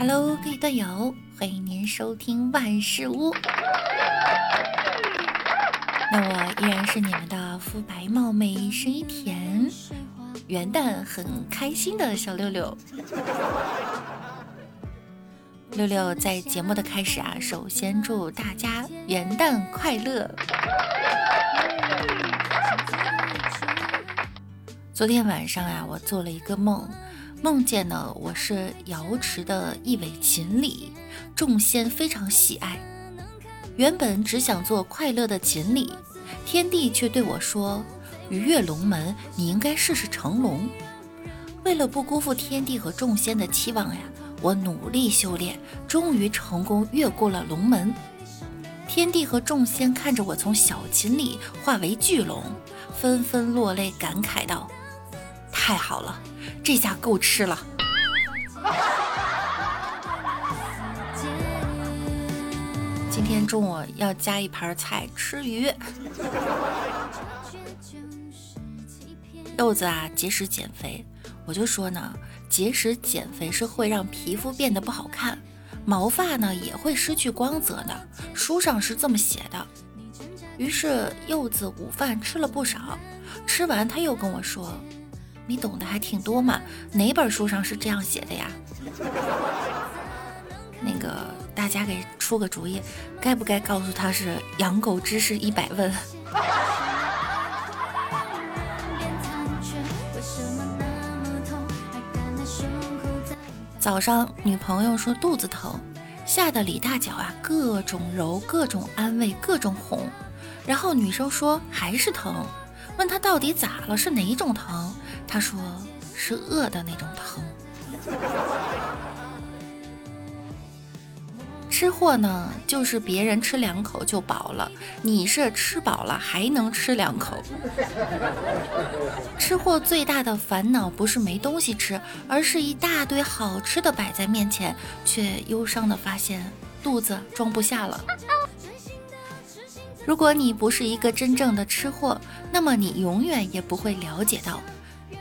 Hello，各位段友，欢迎您收听万事屋。那我依然是你们的肤白貌美、声音甜、元旦很开心的小六六。六六在节目的开始啊，首先祝大家元旦快乐。昨天晚上啊，我做了一个梦。梦见呢，我是瑶池的一尾锦鲤，众仙非常喜爱。原本只想做快乐的锦鲤，天帝却对我说：“鱼跃龙门，你应该试试成龙。”为了不辜负天帝和众仙的期望呀，我努力修炼，终于成功越过了龙门。天帝和众仙看着我从小锦鲤化为巨龙，纷纷落泪，感慨道：“太好了！”这下够吃了。今天中午要加一盘菜，吃鱼。柚子啊，节食减肥，我就说呢，节食减肥是会让皮肤变得不好看，毛发呢也会失去光泽的。书上是这么写的。于是柚子午饭吃了不少，吃完他又跟我说。你懂得还挺多嘛？哪本书上是这样写的呀？那个大家给出个主意，该不该告诉他是养狗知识一百问？早上女朋友说肚子疼，吓得李大脚啊各种揉，各种安慰，各种哄，然后女生说还是疼。问他到底咋了？是哪种疼？他说是饿的那种疼。吃货呢，就是别人吃两口就饱了，你是吃饱了还能吃两口。吃货最大的烦恼不是没东西吃，而是一大堆好吃的摆在面前，却忧伤的发现肚子装不下了。如果你不是一个真正的吃货，那么你永远也不会了解到。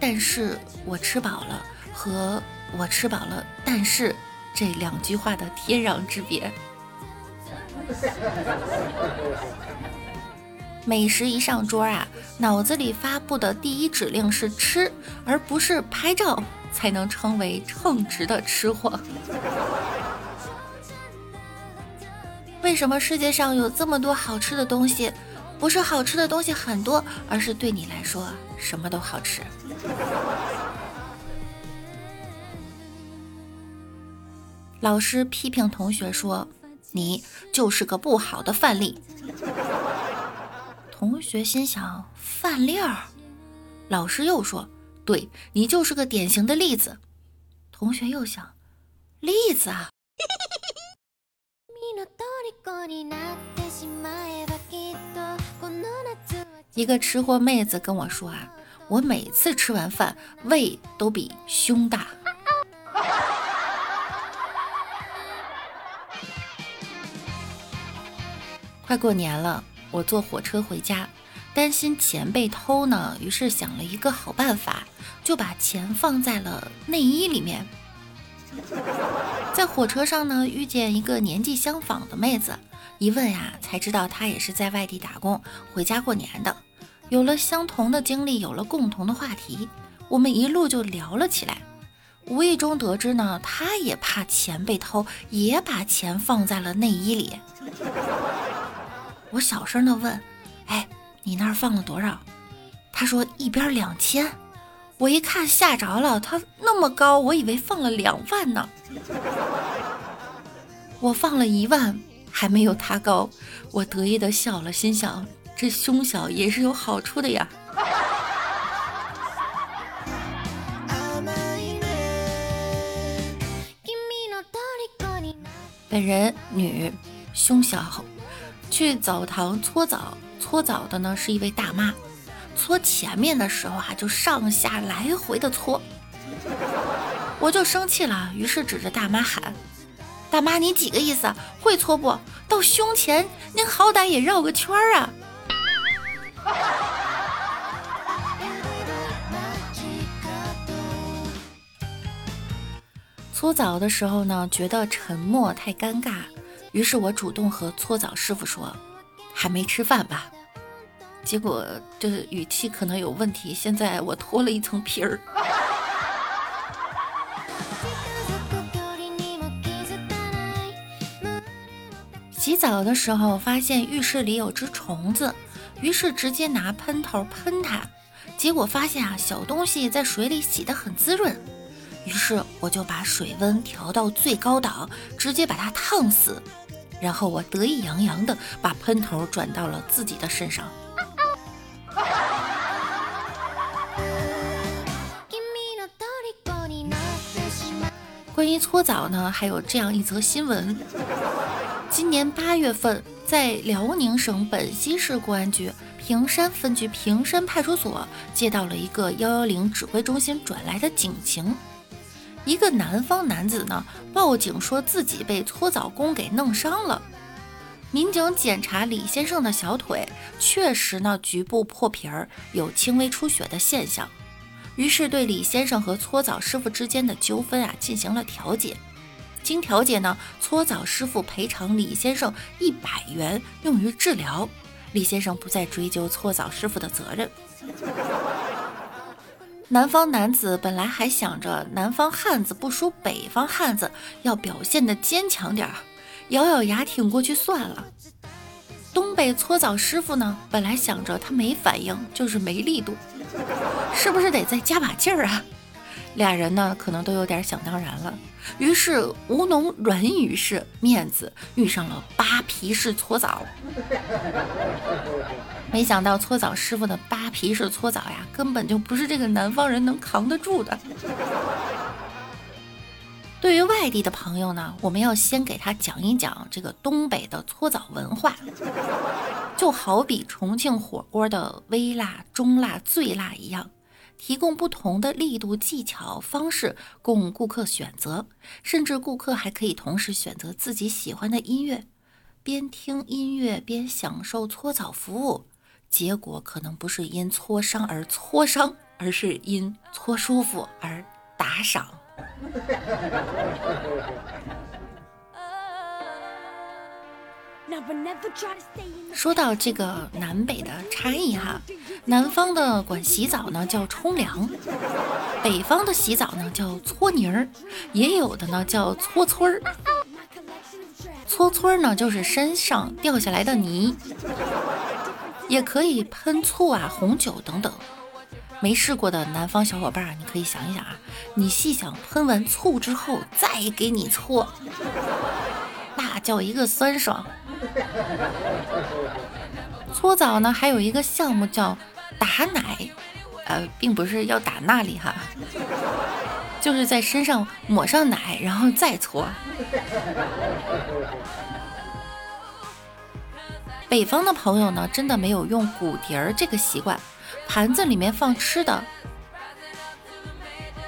但是我吃饱了和我吃饱了，但是这两句话的天壤之别。美食一上桌啊，脑子里发布的第一指令是吃，而不是拍照，才能称为称职的吃货。为什么世界上有这么多好吃的东西？不是好吃的东西很多，而是对你来说什么都好吃。老师批评同学说：“你就是个不好的范例。”同学心想：“范例儿。”老师又说：“对你就是个典型的例子。”同学又想：“例子啊。”一个吃货妹子跟我说啊，我每次吃完饭胃都比胸大。快过年了，我坐火车回家，担心钱被偷呢，于是想了一个好办法，就把钱放在了内衣里面。在火车上呢，遇见一个年纪相仿的妹子，一问呀，才知道她也是在外地打工，回家过年的。有了相同的经历，有了共同的话题，我们一路就聊了起来。无意中得知呢，她也怕钱被偷，也把钱放在了内衣里。我小声的问：“哎，你那儿放了多少？”她说：“一边两千。”我一看吓着了，他那么高，我以为放了两万呢。我放了一万，还没有他高，我得意的笑了，心想这胸小也是有好处的呀。本人女，胸小，去澡堂搓澡，搓澡的呢是一位大妈。搓前面的时候啊，就上下来回的搓，我就生气了，于是指着大妈喊：“大妈，你几个意思？会搓不到胸前，您好歹也绕个圈儿啊！”搓澡的时候呢，觉得沉默太尴尬，于是我主动和搓澡师傅说：“还没吃饭吧？”结果这语气可能有问题，现在我脱了一层皮儿。洗澡的时候发现浴室里有只虫子，于是直接拿喷头喷它，结果发现啊小东西在水里洗得很滋润，于是我就把水温调到最高档，直接把它烫死，然后我得意洋洋的把喷头转到了自己的身上。搓澡呢，还有这样一则新闻。今年八月份，在辽宁省本溪市公安局平山分局平山派出所接到了一个幺幺零指挥中心转来的警情，一个南方男子呢报警说自己被搓澡工给弄伤了。民警检查李先生的小腿，确实呢局部破皮儿，有轻微出血的现象。于是对李先生和搓澡师傅之间的纠纷啊进行了调解。经调解呢，搓澡师傅赔偿李先生一百元用于治疗，李先生不再追究搓澡师傅的责任。南方男子本来还想着南方汉子不输北方汉子，要表现的坚强点儿，咬咬牙挺过去算了。东北搓澡师傅呢，本来想着他没反应就是没力度。是不是得再加把劲儿啊？俩人呢，可能都有点想当然了。于是吴侬软语式面子遇上了扒皮式搓澡。没想到搓澡师傅的扒皮式搓澡呀，根本就不是这个南方人能扛得住的。对于外地的朋友呢，我们要先给他讲一讲这个东北的搓澡文化。就好比重庆火锅的微辣、中辣、最辣一样，提供不同的力度、技巧、方式供顾客选择，甚至顾客还可以同时选择自己喜欢的音乐，边听音乐边享受搓澡服务。结果可能不是因搓伤而搓伤，而是因搓舒服而打赏。说到这个南北的差异哈，南方的管洗澡呢叫冲凉，北方的洗澡呢叫搓泥儿，也有的呢叫搓搓儿。搓搓儿呢就是身上掉下来的泥，也可以喷醋啊、红酒等等。没试过的南方小伙伴，你可以想一想啊，你细想喷完醋之后再给你搓，那叫一个酸爽。搓澡呢，还有一个项目叫打奶，呃，并不是要打那里哈，就是在身上抹上奶，然后再搓。北方的朋友呢，真的没有用骨碟儿这个习惯，盘子里面放吃的，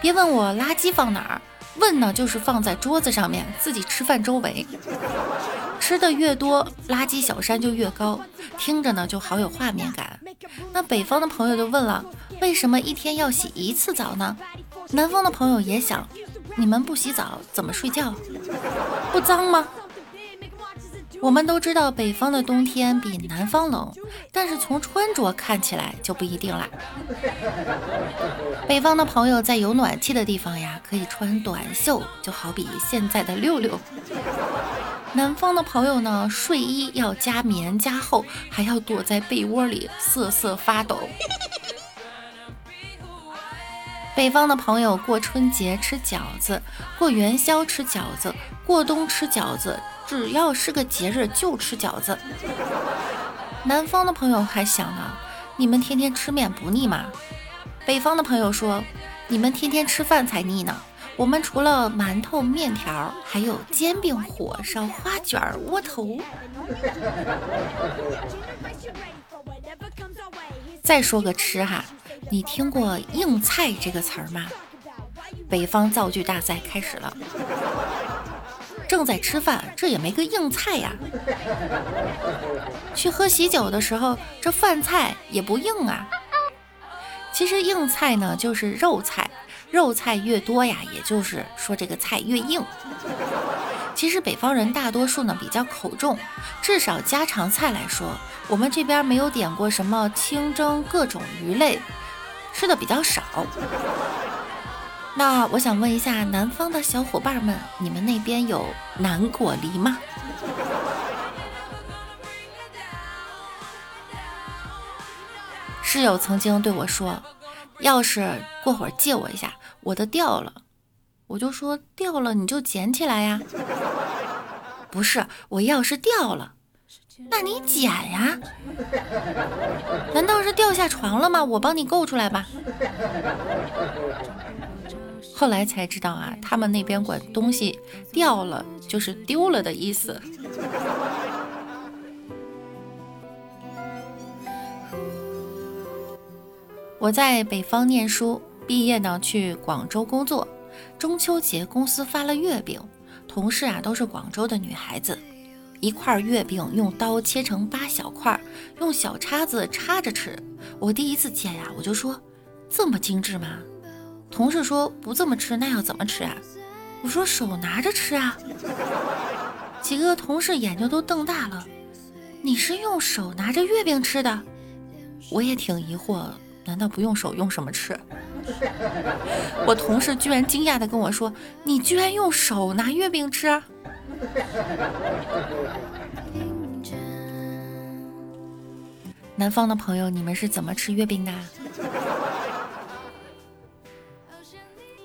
别问我垃圾放哪儿，问呢就是放在桌子上面，自己吃饭周围。吃的越多，垃圾小山就越高，听着呢就好有画面感。那北方的朋友就问了，为什么一天要洗一次澡呢？南方的朋友也想，你们不洗澡怎么睡觉？不脏吗？我们都知道北方的冬天比南方冷，但是从穿着看起来就不一定啦。北方的朋友在有暖气的地方呀，可以穿短袖，就好比现在的六六。南方的朋友呢，睡衣要加棉加厚，还要躲在被窝里瑟瑟发抖。北方的朋友过春节吃饺子，过元宵吃饺子，过冬吃饺子。只要是个节日就吃饺子。南方的朋友还想呢，你们天天吃面不腻吗？北方的朋友说，你们天天吃饭才腻呢。我们除了馒头、面条，还有煎饼、火烧、花卷、窝头。再说个吃哈，你听过硬菜这个词儿吗？北方造句大赛开始了。正在吃饭，这也没个硬菜呀。去喝喜酒的时候，这饭菜也不硬啊。其实硬菜呢，就是肉菜，肉菜越多呀，也就是说这个菜越硬。其实北方人大多数呢比较口重，至少家常菜来说，我们这边没有点过什么清蒸各种鱼类，吃的比较少。那我想问一下南方的小伙伴们，你们那边有南果梨吗？室友曾经对我说：“钥匙过会儿借我一下，我的掉了。”我就说：“掉了你就捡起来呀。”不是，我钥匙掉了，那你捡呀？难道是掉下床了吗？我帮你够出来吧。后来才知道啊，他们那边管东西掉了就是丢了的意思。我在北方念书，毕业呢去广州工作。中秋节公司发了月饼，同事啊都是广州的女孩子。一块月饼用刀切成八小块，用小叉子插着吃。我第一次见呀，我就说这么精致吗？同事说不这么吃，那要怎么吃啊？我说手拿着吃啊。几个同事眼睛都瞪大了，你是用手拿着月饼吃的？我也挺疑惑。难道不用手用什么吃？我同事居然惊讶的跟我说：“你居然用手拿月饼吃？”南方的朋友，你们是怎么吃月饼的？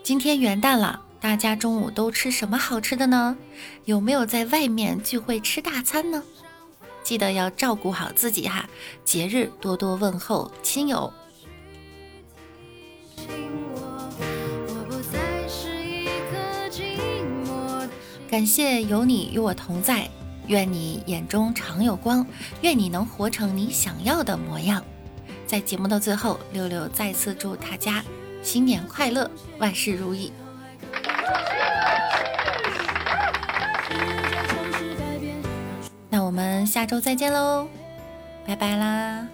今天元旦了，大家中午都吃什么好吃的呢？有没有在外面聚会吃大餐呢？记得要照顾好自己哈，节日多多问候亲友。感谢有你与我同在，愿你眼中常有光，愿你能活成你想要的模样。在节目的最后，六六再次祝大家新年快乐，万事如意。那我们下周再见喽，拜拜啦。